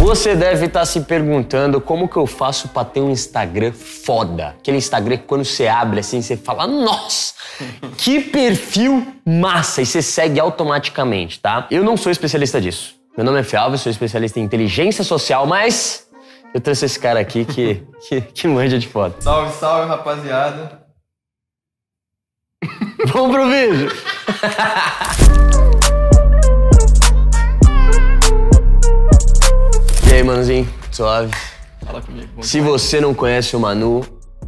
Você deve estar se perguntando como que eu faço pra ter um Instagram foda. Aquele Instagram que quando você abre assim, você fala, nossa, que perfil massa! E você segue automaticamente, tá? Eu não sou especialista disso. Meu nome é Fialvo, sou especialista em inteligência social, mas eu trouxe esse cara aqui que, que, que manja de foto. Salve, salve, rapaziada. Vamos pro vídeo! aí, manozinho? Suave? Fala comigo. Se você não conhece o Manu,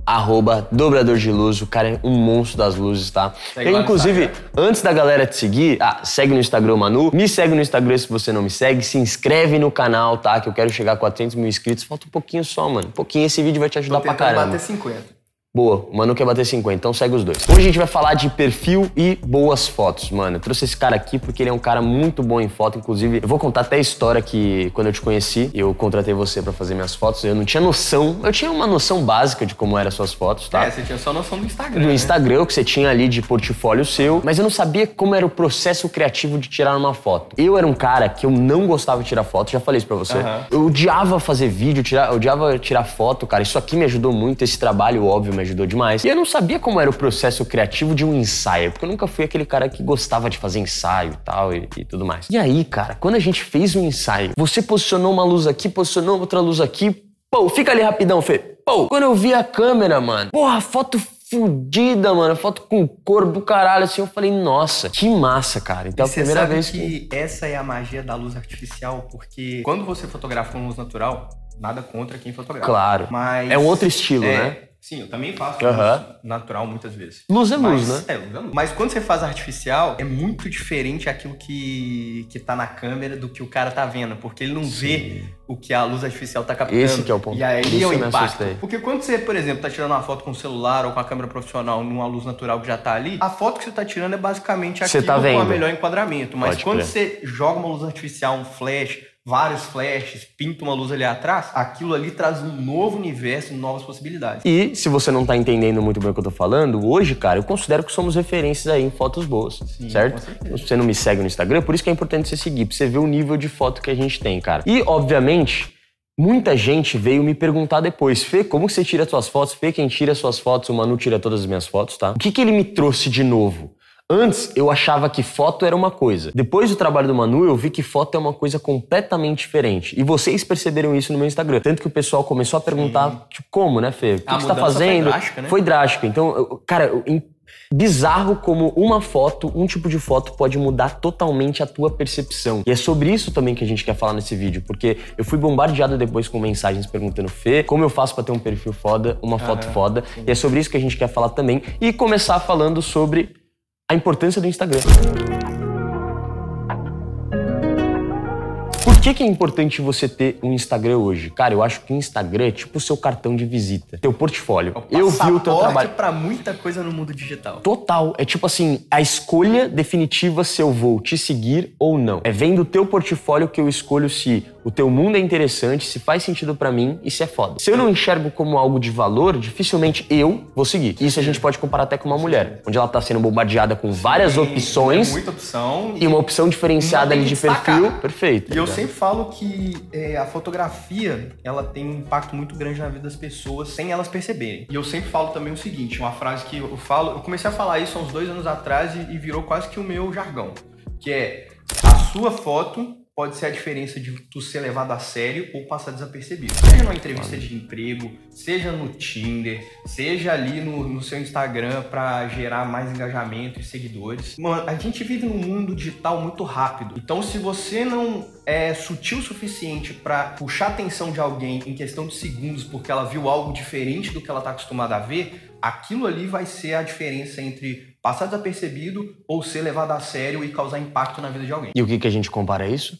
arroba dobrador de luz, o cara é um monstro das luzes, tá? Segue Eu, inclusive, antes da galera te seguir, ah, segue no Instagram o Manu, me segue no Instagram se você não me segue, se inscreve no canal, tá? Que eu quero chegar a 400 mil inscritos, falta um pouquinho só, mano. Um pouquinho, esse vídeo vai te Tô ajudar pra tentando caramba. bater 50. Boa, o Manu quer bater 50, então segue os dois. Hoje a gente vai falar de perfil e boas fotos, mano. Eu trouxe esse cara aqui porque ele é um cara muito bom em foto, inclusive eu vou contar até a história que quando eu te conheci, eu contratei você pra fazer minhas fotos, eu não tinha noção, eu tinha uma noção básica de como eram as suas fotos, tá? É, você tinha só noção do Instagram. no né? Instagram, o que você tinha ali de portfólio seu, mas eu não sabia como era o processo criativo de tirar uma foto. Eu era um cara que eu não gostava de tirar foto, já falei isso pra você. Aham. Eu odiava fazer vídeo, tirar, eu odiava tirar foto, cara. Isso aqui me ajudou muito, esse trabalho, óbvio, me ajudou demais. E eu não sabia como era o processo criativo de um ensaio, porque eu nunca fui aquele cara que gostava de fazer ensaio e tal e, e tudo mais. E aí, cara, quando a gente fez um ensaio, você posicionou uma luz aqui, posicionou outra luz aqui, pô, fica ali rapidão, Fê. Pô, quando eu vi a câmera, mano, porra, foto fudida, mano, foto com cor do caralho, assim, eu falei, nossa, que massa, cara. Então E a primeira vez que... essa é a magia da luz artificial, porque quando você fotografa com luz natural, nada contra quem fotografa. Claro. Mas É um outro estilo, É, né? Sim, eu também faço natural muitas vezes. Luz é luz, Mas- né? É, luz é luz. Mas quando você faz artificial, é muito diferente aquilo que, que tá na câmera do que o cara tá vendo, porque ele não vê o que a luz artificial tá captando. Esse que é o ponto. E aí Isso é o eu me impacto. Porque quando você, por exemplo, tá tirando uma foto com o celular ou com a câmera profissional numa luz natural que já tá ali, a foto que você tá tirando é basicamente Você aquilo tá com vendo. melhor enquadramento. Mas Pode quando crer. você joga uma luz artificial, um flash, vários flashes, pinta uma luz ali atrás, aquilo ali traz um novo universo, novas possibilidades. E se você não tá entendendo muito bem o que eu tô falando, hoje, cara, eu considero que somos referências aí em fotos boas, Sim, certo? você não me segue no Instagram, por isso que é importante você seguir, pra você ver o nível de foto que a gente tem, cara. E, obviamente, muita gente veio me perguntar depois, Fê, como você tira suas fotos? Fê, quem tira suas fotos? O Manu tira todas as minhas fotos, tá? O que que ele me trouxe de novo? Antes, eu achava que foto era uma coisa. Depois do trabalho do Manu, eu vi que foto é uma coisa completamente diferente. E vocês perceberam isso no meu Instagram. Tanto que o pessoal começou a perguntar, tipo, como, né, Fê? O que, que você tá mudança foi fazendo? drástica, né? Foi drástico. Então, eu- cara, eu- bizarro como uma foto, um tipo de foto pode mudar totalmente a tua percepção. E é sobre isso também que a gente quer falar nesse vídeo, porque eu fui bombardeado depois com mensagens perguntando, Fê, como eu faço pra ter um perfil foda, uma foto foda? E é sobre isso que a gente quer falar também e começar falando sobre a importância do Instagram. Por que, que é importante você ter um Instagram hoje? Cara, eu acho que o Instagram é tipo o seu cartão de visita, teu portfólio. Eu vi o teu trabalho. pra muita coisa no mundo digital. Total. É tipo assim, a escolha definitiva se eu vou te seguir ou não. É vendo o teu portfólio que eu escolho se o teu mundo é interessante, se faz sentido pra mim e se é foda. Se eu não enxergo como algo de valor, dificilmente eu vou seguir. Isso a gente pode comparar até com uma mulher, onde ela tá sendo bombardeada com várias Tem opções muita opção. e uma opção diferenciada ali de destacar. perfil. Perfeito. E eu sempre falo que é, a fotografia ela tem um impacto muito grande na vida das pessoas sem elas perceberem. E eu sempre falo também o seguinte, uma frase que eu falo, eu comecei a falar isso há uns dois anos atrás e, e virou quase que o meu jargão, que é a sua foto pode ser a diferença de tu ser levado a sério ou passar desapercebido. Seja numa entrevista de emprego, seja no Tinder, seja ali no, no seu Instagram para gerar mais engajamento e seguidores. Mano, a gente vive num mundo digital muito rápido. Então, se você não é sutil o suficiente para puxar a atenção de alguém em questão de segundos porque ela viu algo diferente do que ela tá acostumada a ver, aquilo ali vai ser a diferença entre passar desapercebido ou ser levado a sério e causar impacto na vida de alguém. E o que, que a gente compara isso?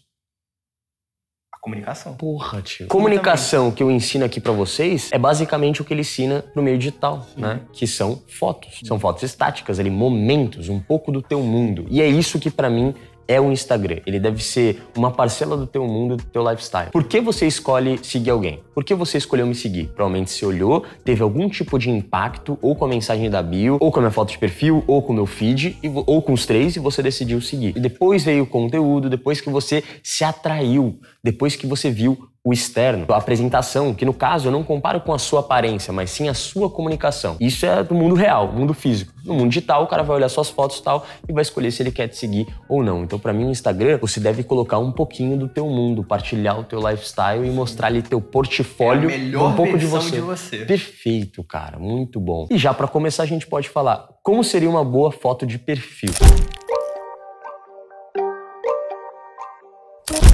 Comunicação. Porra, tio. Comunicação que eu ensino aqui pra vocês é basicamente o que ele ensina no meio digital, né? Que são fotos. São fotos estáticas, ali, momentos, um pouco do teu mundo. E é isso que pra mim é o Instagram. Ele deve ser uma parcela do teu mundo, do teu lifestyle. Por que você escolhe seguir alguém? Por que você escolheu me seguir? Provavelmente você olhou, teve algum tipo de impacto, ou com a mensagem da bio, ou com a minha foto de perfil, ou com o meu feed, ou com os três, e você decidiu seguir. E depois veio o conteúdo, depois que você se atraiu, depois que você viu o externo, a apresentação, que no caso eu não comparo com a sua aparência, mas sim a sua comunicação. Isso é do mundo real, mundo físico. No mundo digital, o cara vai olhar suas fotos e tal e vai escolher se ele quer te seguir ou não. Então, para mim, no Instagram, você deve colocar um pouquinho do teu mundo, partilhar o teu lifestyle e mostrar ali teu portfólio, é um pouco de você. de você. Perfeito, cara, muito bom. E já para começar, a gente pode falar como seria uma boa foto de perfil.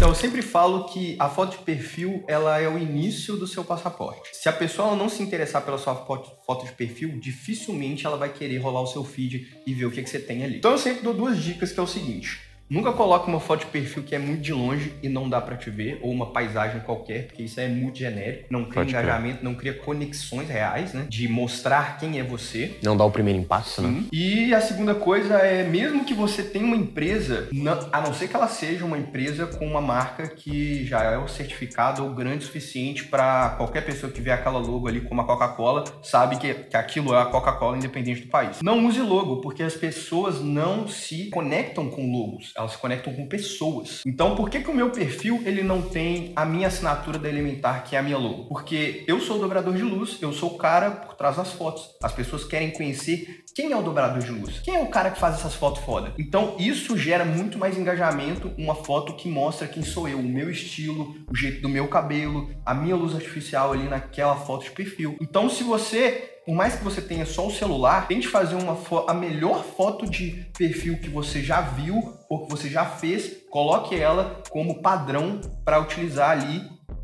Então, eu sempre falo que a foto de perfil, ela é o início do seu passaporte. Se a pessoa não se interessar pela sua foto de perfil, dificilmente ela vai querer rolar o seu feed e ver o que, que você tem ali. Então, eu sempre dou duas dicas, que é o seguinte. Nunca coloque uma foto de perfil que é muito de longe e não dá para te ver, ou uma paisagem qualquer, porque isso é muito genérico, não cria Pode engajamento, não cria conexões reais, né? De mostrar quem é você. Não dá o primeiro né? Sim. né? E a segunda coisa é, mesmo que você tenha uma empresa, a não ser que ela seja uma empresa com uma marca que já é o certificado ou grande o suficiente para qualquer pessoa que vê aquela logo ali como a Coca-Cola, sabe que, que aquilo é a Coca-Cola independente do país. Não use logo, porque as pessoas não se conectam com logos elas se conectam com pessoas. Então, por que, que o meu perfil ele não tem a minha assinatura da Elementar, que é a minha logo? Porque eu sou o dobrador de luz, eu sou o cara por trás das fotos. As pessoas querem conhecer quem é o dobrador de luz, quem é o cara que faz essas fotos foda. Então, isso gera muito mais engajamento, uma foto que mostra quem sou eu, o meu estilo, o jeito do meu cabelo, a minha luz artificial ali naquela foto de perfil. Então, se você por mais que você tenha só o celular, tente fazer uma a melhor foto de perfil que você já viu ou que você já fez, coloque ela como padrão para utilizar ali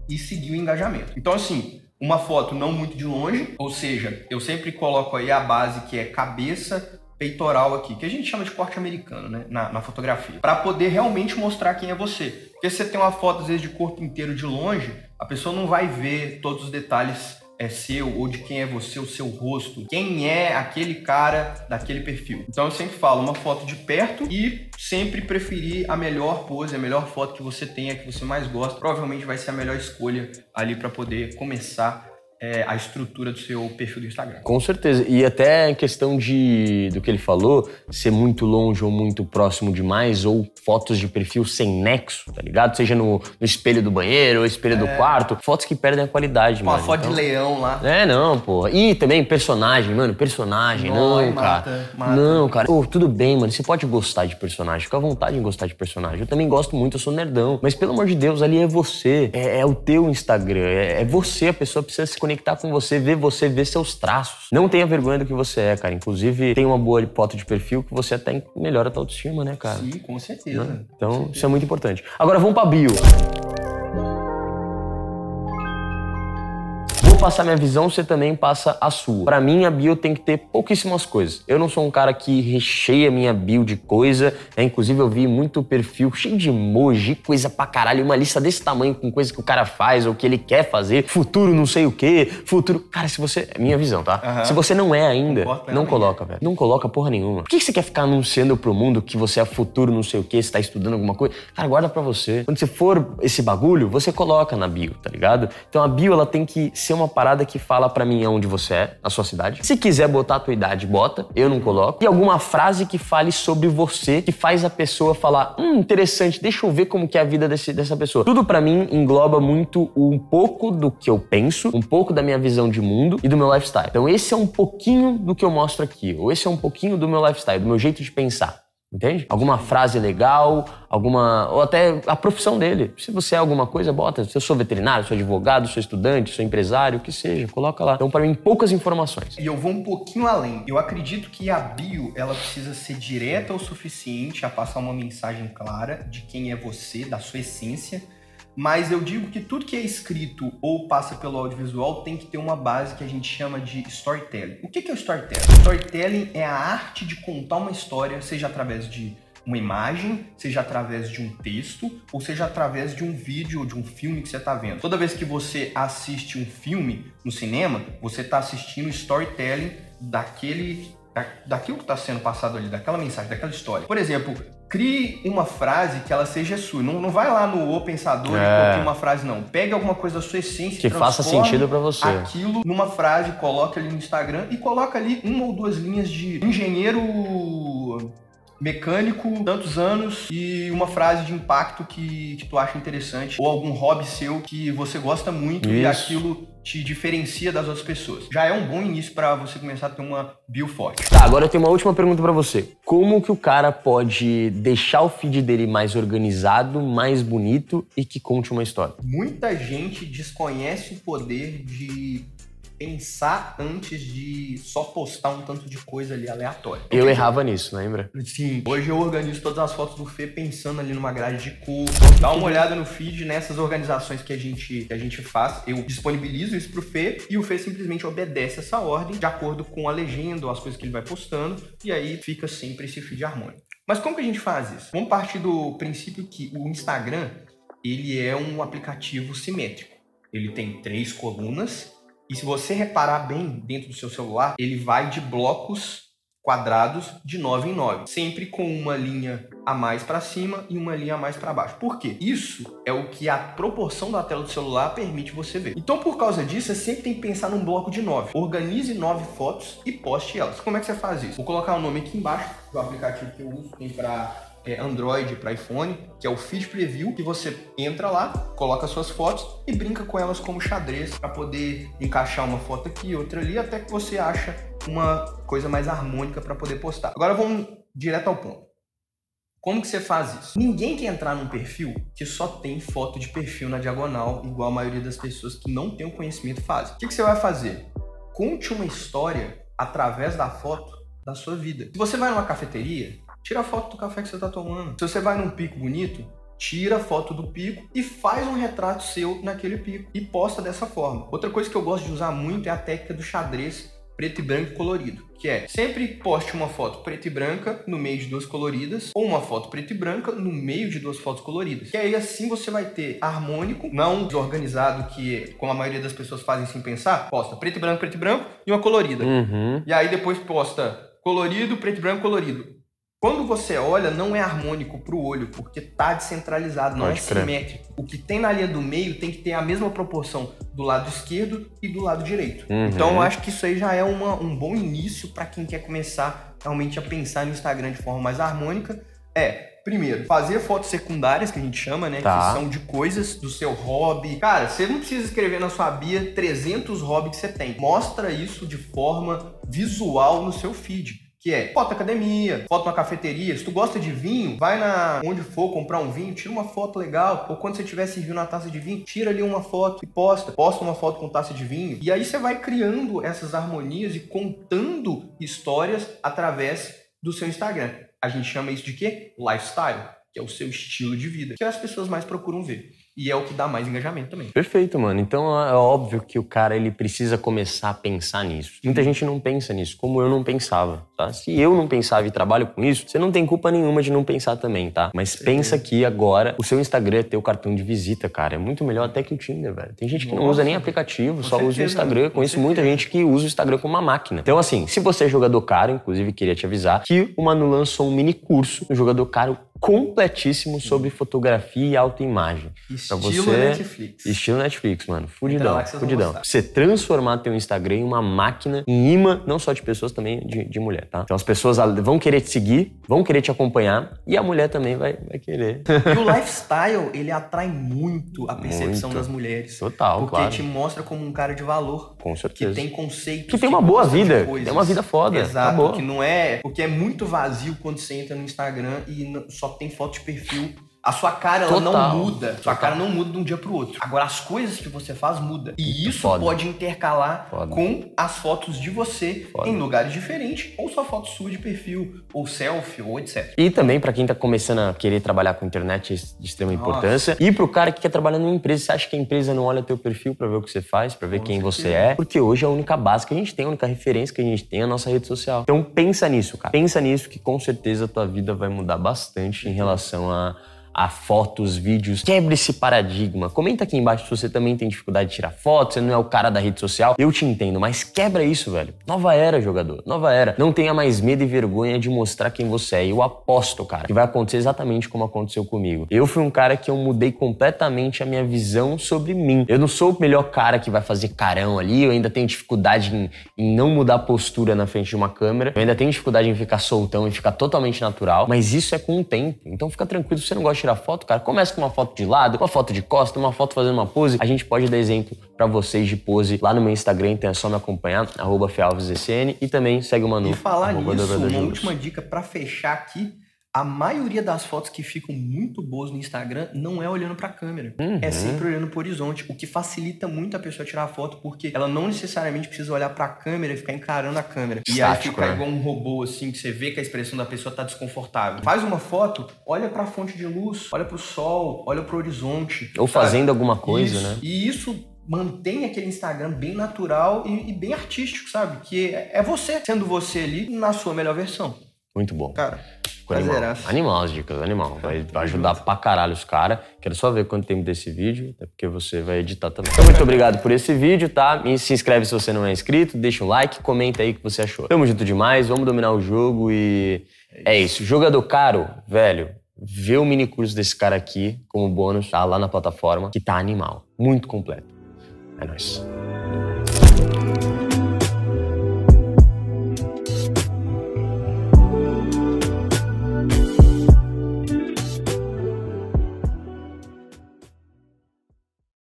e seguir o engajamento. Então, assim, uma foto não muito de longe, ou seja, eu sempre coloco aí a base que é cabeça, peitoral aqui, que a gente chama de corte americano, né, na, na fotografia, para poder realmente mostrar quem é você. Porque se você tem uma foto às vezes de corpo inteiro de longe, a pessoa não vai ver todos os detalhes é seu ou de quem é você, o seu rosto, quem é aquele cara daquele perfil. Então eu sempre falo uma foto de perto e sempre preferir a melhor pose, a melhor foto que você tenha, que você mais gosta. Provavelmente vai ser a melhor escolha ali para poder começar é, a estrutura do seu perfil do Instagram. Com certeza. E até em questão de do que ele falou, ser muito longe ou muito próximo demais, ou fotos de perfil sem nexo, tá ligado? Seja no, no espelho do banheiro ou espelho é. do quarto. Fotos que perdem a qualidade, Uma mano. foto então... de leão lá. É, não, pô. E também personagem, mano. Personagem, não, não cara. Mata, mata. Não, cara. Pô, tudo bem, mano. Você pode gostar de personagem. Fica à vontade em gostar de personagem. Eu também gosto muito, eu sou nerdão. Mas pelo amor de Deus, ali é você. É, é o teu Instagram. É, é você. A pessoa precisa se conectar com você, ver você, ver seus traços. Não tenha vergonha do que você é, cara. Inclusive, tem uma boa foto de perfil que você até melhora a tua autoestima, né, cara? Sim, com certeza. Né? Então, com certeza. isso é muito importante. Agora vamos pra bio. Passar minha visão, você também passa a sua. Para mim, a bio tem que ter pouquíssimas coisas. Eu não sou um cara que recheia minha bio de coisa. Né? Inclusive, eu vi muito perfil cheio de emoji, coisa pra caralho, uma lista desse tamanho com coisa que o cara faz ou que ele quer fazer, futuro não sei o quê, futuro. Cara, se você. É minha visão, tá? Uhum. Se você não é ainda, não coloca, velho. Não coloca porra nenhuma. Por que você quer ficar anunciando pro mundo que você é futuro não sei o quê, você tá estudando alguma coisa? Cara, guarda pra você. Quando você for esse bagulho, você coloca na bio, tá ligado? Então a bio, ela tem que ser uma parada que fala para mim onde você é, a sua cidade. Se quiser botar a tua idade, bota. Eu não coloco. E alguma frase que fale sobre você, que faz a pessoa falar, hum, interessante, deixa eu ver como que é a vida desse, dessa pessoa. Tudo para mim engloba muito um pouco do que eu penso, um pouco da minha visão de mundo e do meu lifestyle. Então esse é um pouquinho do que eu mostro aqui, ou esse é um pouquinho do meu lifestyle, do meu jeito de pensar. Entende? Alguma frase legal, alguma. ou até a profissão dele. Se você é alguma coisa, bota. Se eu sou veterinário, sou advogado, sou estudante, sou empresário, o que seja, coloca lá. Então, para mim, poucas informações. E eu vou um pouquinho além. Eu acredito que a bio ela precisa ser direta o suficiente a passar uma mensagem clara de quem é você, da sua essência mas eu digo que tudo que é escrito ou passa pelo audiovisual tem que ter uma base que a gente chama de storytelling. O que é o storytelling? Storytelling é a arte de contar uma história, seja através de uma imagem, seja através de um texto, ou seja através de um vídeo ou de um filme que você está vendo. Toda vez que você assiste um filme no cinema, você está assistindo storytelling daquele daquilo que está sendo passado ali, daquela mensagem, daquela história. Por exemplo, crie uma frase que ela seja sua. Não, não vai lá no O Pensador é. e copie uma frase, não. Pegue alguma coisa da sua essência que faça sentido para você. Aquilo numa frase, coloque ali no Instagram e coloque ali uma ou duas linhas de engenheiro mecânico, tantos anos e uma frase de impacto que, que tu acha interessante ou algum hobby seu que você gosta muito Isso. e aquilo te diferencia das outras pessoas. Já é um bom início para você começar a ter uma bio forte. Tá, agora eu tenho uma última pergunta para você. Como que o cara pode deixar o feed dele mais organizado, mais bonito e que conte uma história? Muita gente desconhece o poder de pensar antes de só postar um tanto de coisa ali aleatória. Eu errava nisso, lembra? Sim. Hoje eu organizo todas as fotos do Fê pensando ali numa grade de cor. Dá uma olhada no feed nessas organizações que a gente, que a gente faz. Eu disponibilizo isso pro Fê e o Fê simplesmente obedece essa ordem de acordo com a legenda ou as coisas que ele vai postando. E aí fica sempre esse feed harmônico. Mas como que a gente faz isso? Vamos partir do princípio que o Instagram ele é um aplicativo simétrico. Ele tem três colunas e se você reparar bem dentro do seu celular, ele vai de blocos quadrados de 9 em 9, sempre com uma linha a mais para cima e uma linha a mais para baixo. Por quê? Isso é o que a proporção da tela do celular permite você ver. Então, por causa disso, você sempre tem que pensar num bloco de 9. Organize 9 fotos e poste elas. Como é que você faz isso? Vou colocar o nome aqui embaixo do aplicativo que eu uso, tem para é, Android para iPhone, que é o Feed Preview, que você entra lá, coloca suas fotos e brinca com elas como xadrez para poder encaixar uma foto aqui, outra ali, até que você acha uma coisa mais harmônica para poder postar. Agora vamos direto ao ponto. Como que você faz isso? Ninguém quer entrar num perfil que só tem foto de perfil na diagonal, igual a maioria das pessoas que não tem o conhecimento fazem. O que, que você vai fazer? Conte uma história através da foto da sua vida. Se você vai numa cafeteria, Tira a foto do café que você está tomando. Se você vai num pico bonito, tira a foto do pico e faz um retrato seu naquele pico e posta dessa forma. Outra coisa que eu gosto de usar muito é a técnica do xadrez preto e branco colorido, que é sempre poste uma foto preta e branca no meio de duas coloridas ou uma foto preta e branca no meio de duas fotos coloridas. Que aí assim você vai ter harmônico, não desorganizado que como a maioria das pessoas fazem sem pensar, posta preto e branco, preto e branco e uma colorida. Uhum. E aí depois posta colorido, preto e branco, colorido. Quando você olha, não é harmônico para o olho, porque tá descentralizado, não Pode é simétrico. O que tem na linha do meio tem que ter a mesma proporção do lado esquerdo e do lado direito. Uhum. Então eu acho que isso aí já é uma, um bom início para quem quer começar realmente a pensar no Instagram de forma mais harmônica. É, primeiro, fazer fotos secundárias, que a gente chama, né? Tá. Que são de coisas do seu hobby. Cara, você não precisa escrever na sua Bia 300 hobbies que você tem. Mostra isso de forma visual no seu feed que é foto academia, foto na cafeteria. Se tu gosta de vinho, vai na onde for comprar um vinho, tira uma foto legal. Ou quando você estiver servindo uma taça de vinho, tira ali uma foto e posta. Posta uma foto com taça de vinho. E aí você vai criando essas harmonias e contando histórias através do seu Instagram. A gente chama isso de quê? Lifestyle, que é o seu estilo de vida, que as pessoas mais procuram ver. E é o que dá mais engajamento também. Perfeito, mano. Então é óbvio que o cara ele precisa começar a pensar nisso. Muita gente não pensa nisso, como eu não pensava, tá? Se eu não pensava e trabalho com isso, você não tem culpa nenhuma de não pensar também, tá? Mas pensa que agora o seu Instagram é teu cartão de visita, cara. É muito melhor até que o Tinder, velho. Tem gente que Nossa. não usa nem aplicativo, com só certeza, usa o Instagram. Conheço muita gente que usa o Instagram como uma máquina. Então, assim, se você é jogador caro, inclusive queria te avisar que o Manu lançou um mini curso, um jogador caro completíssimo sobre fotografia e autoimagem. Estilo você... Netflix. Estilo Netflix, mano. Fudidão, fudidão. Você transformar teu Instagram em uma máquina, em imã, não só de pessoas, também de, de mulher, tá? Então as pessoas vão querer te seguir, vão querer te acompanhar e a mulher também vai, vai querer. E o lifestyle, ele atrai muito a percepção muito. das mulheres. Total, porque claro. te mostra como um cara de valor. Com certeza. Que tem conceitos. Que tem uma boa vida. Tem uma vida foda. Exato. Acabou. Que não é... Porque é muito vazio quando você entra no Instagram e só tem foto de perfil. A sua cara ela não muda. Total. Sua cara não muda de um dia pro outro. Agora, as coisas que você faz muda. E isso Foda. pode intercalar Foda. com as fotos de você Foda. em lugares diferentes. Ou sua foto sua de perfil, ou selfie, ou etc. E também para quem tá começando a querer trabalhar com internet de extrema Nossa. importância. E pro cara que quer trabalhar numa empresa, você acha que a empresa não olha teu perfil para ver o que você faz, para ver com quem certeza. você é? Porque hoje é a única base que a gente tem, a única referência que a gente tem é a nossa rede social. Então pensa nisso, cara. Pensa nisso que com certeza a tua vida vai mudar bastante em relação a a fotos, vídeos. Quebre esse paradigma. Comenta aqui embaixo se você também tem dificuldade de tirar fotos, você não é o cara da rede social. Eu te entendo, mas quebra isso, velho. Nova era, jogador. Nova era. Não tenha mais medo e vergonha de mostrar quem você é. Eu aposto, cara, que vai acontecer exatamente como aconteceu comigo. Eu fui um cara que eu mudei completamente a minha visão sobre mim. Eu não sou o melhor cara que vai fazer carão ali, eu ainda tenho dificuldade em, em não mudar a postura na frente de uma câmera, eu ainda tenho dificuldade em ficar soltão e ficar totalmente natural, mas isso é com o tempo. Então fica tranquilo, se você não gosta tirar foto, cara, começa com uma foto de lado, uma foto de costa, uma foto fazendo uma pose. A gente pode dar exemplo para vocês de pose lá no meu Instagram, então é só me acompanhar, arroba e também segue o Manu. E falar nisso, uma última dica para fechar aqui, a maioria das fotos que ficam muito boas no Instagram não é olhando para a câmera, uhum. é sempre olhando para o horizonte, o que facilita muito a pessoa tirar a foto, porque ela não necessariamente precisa olhar para a câmera e ficar encarando a câmera. E Estático, aí fica né? igual um robô assim, que você vê que a expressão da pessoa tá desconfortável. Faz uma foto, olha para a fonte de luz, olha para o sol, olha para o horizonte. Ou sabe? fazendo alguma coisa, isso. né? E isso mantém aquele Instagram bem natural e, e bem artístico, sabe? Que é, é você sendo você ali na sua melhor versão. Muito bom. Cara, animal. animal as dicas, animal. Vai, vai ajudar pra caralho os caras. Quero só ver quanto tempo desse vídeo, até porque você vai editar também. Então, muito obrigado por esse vídeo, tá? E se inscreve se você não é inscrito, deixa um like, comenta aí o que você achou. Tamo junto demais, vamos dominar o jogo e. É isso. Jogador caro, velho, vê o mini curso desse cara aqui como bônus, tá? Lá na plataforma, que tá animal. Muito completo. É nóis.